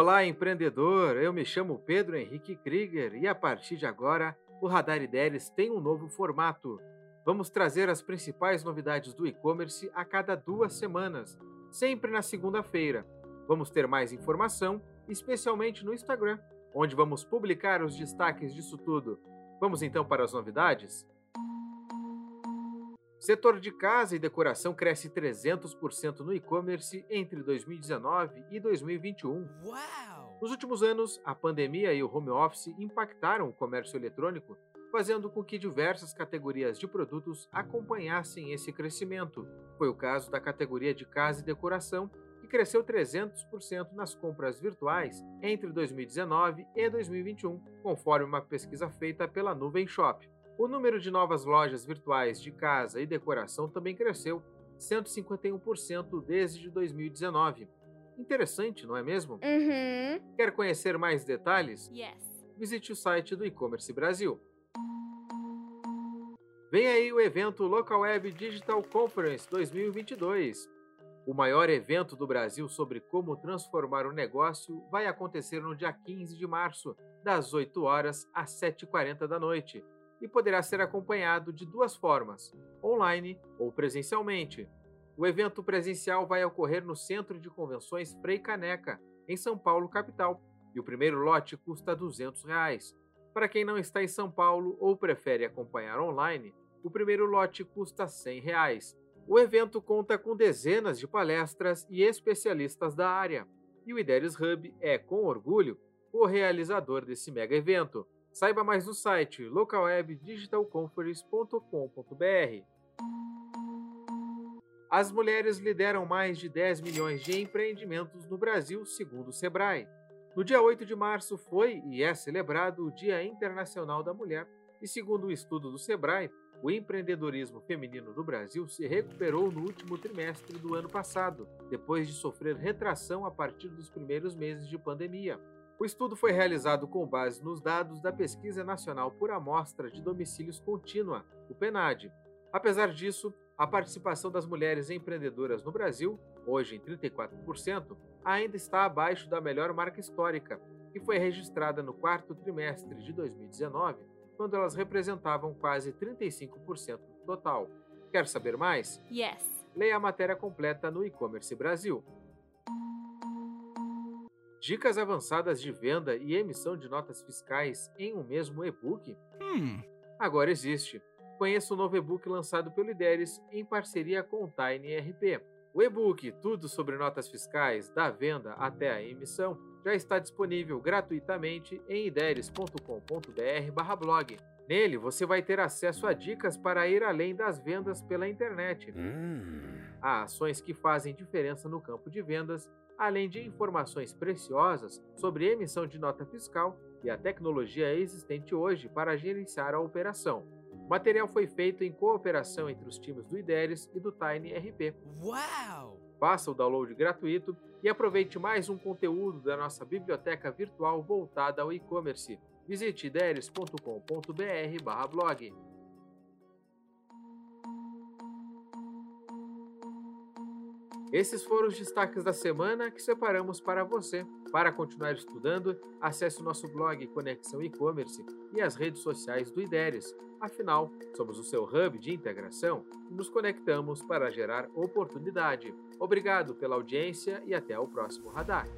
Olá, empreendedor! Eu me chamo Pedro Henrique Krieger e a partir de agora o Radar Ideias tem um novo formato. Vamos trazer as principais novidades do e-commerce a cada duas semanas, sempre na segunda-feira. Vamos ter mais informação, especialmente no Instagram, onde vamos publicar os destaques disso tudo. Vamos então para as novidades? Setor de casa e decoração cresce 300% no e-commerce entre 2019 e 2021. Uau! Nos últimos anos, a pandemia e o home office impactaram o comércio eletrônico, fazendo com que diversas categorias de produtos acompanhassem esse crescimento. Foi o caso da categoria de casa e decoração, que cresceu 300% nas compras virtuais entre 2019 e 2021, conforme uma pesquisa feita pela Nuvem Shop. O número de novas lojas virtuais de casa e decoração também cresceu 151% desde 2019. Interessante, não é mesmo? Uhum. Quer conhecer mais detalhes? Yes. Visite o site do E-Commerce Brasil. Vem aí o evento Local Web Digital Conference 2022. O maior evento do Brasil sobre como transformar o negócio vai acontecer no dia 15 de março, das 8 horas às 7h40 da noite e poderá ser acompanhado de duas formas, online ou presencialmente. O evento presencial vai ocorrer no Centro de Convenções Frei Caneca, em São Paulo, capital, e o primeiro lote custa 200 reais. Para quem não está em São Paulo ou prefere acompanhar online, o primeiro lote custa 100 reais. O evento conta com dezenas de palestras e especialistas da área, e o Ideres Hub é, com orgulho, o realizador desse mega evento. Saiba mais no site localwebdigitalconference.com.br. As mulheres lideram mais de 10 milhões de empreendimentos no Brasil, segundo o Sebrae. No dia 8 de março foi e é celebrado o Dia Internacional da Mulher, e segundo o estudo do Sebrae, o empreendedorismo feminino no Brasil se recuperou no último trimestre do ano passado, depois de sofrer retração a partir dos primeiros meses de pandemia. O estudo foi realizado com base nos dados da Pesquisa Nacional por Amostra de Domicílios Contínua, o PNAD. Apesar disso, a participação das mulheres empreendedoras no Brasil, hoje em 34%, ainda está abaixo da melhor marca histórica, que foi registrada no quarto trimestre de 2019, quando elas representavam quase 35% do total. Quer saber mais? Yes. Leia a matéria completa no e-commerce Brasil. Dicas avançadas de venda e emissão de notas fiscais em um mesmo e-book? Hum. Agora existe. Conheça o novo e-book lançado pelo Ideres em parceria com o Tiny RP. O e-book Tudo sobre Notas Fiscais, da venda até a emissão, já está disponível gratuitamente em ideres.com.br/blog. Nele você vai ter acesso a dicas para ir além das vendas pela internet. Hum. Há ações que fazem diferença no campo de vendas além de informações preciosas sobre emissão de nota fiscal e a tecnologia existente hoje para gerenciar a operação. O material foi feito em cooperação entre os times do IDERES e do Tiny RP. Uau! Faça o download gratuito e aproveite mais um conteúdo da nossa biblioteca virtual voltada ao e-commerce. Visite ideres.com.br/blog. Esses foram os destaques da semana que separamos para você. Para continuar estudando, acesse o nosso blog Conexão E-Commerce e as redes sociais do IDERES. Afinal, somos o seu hub de integração e nos conectamos para gerar oportunidade. Obrigado pela audiência e até o próximo radar.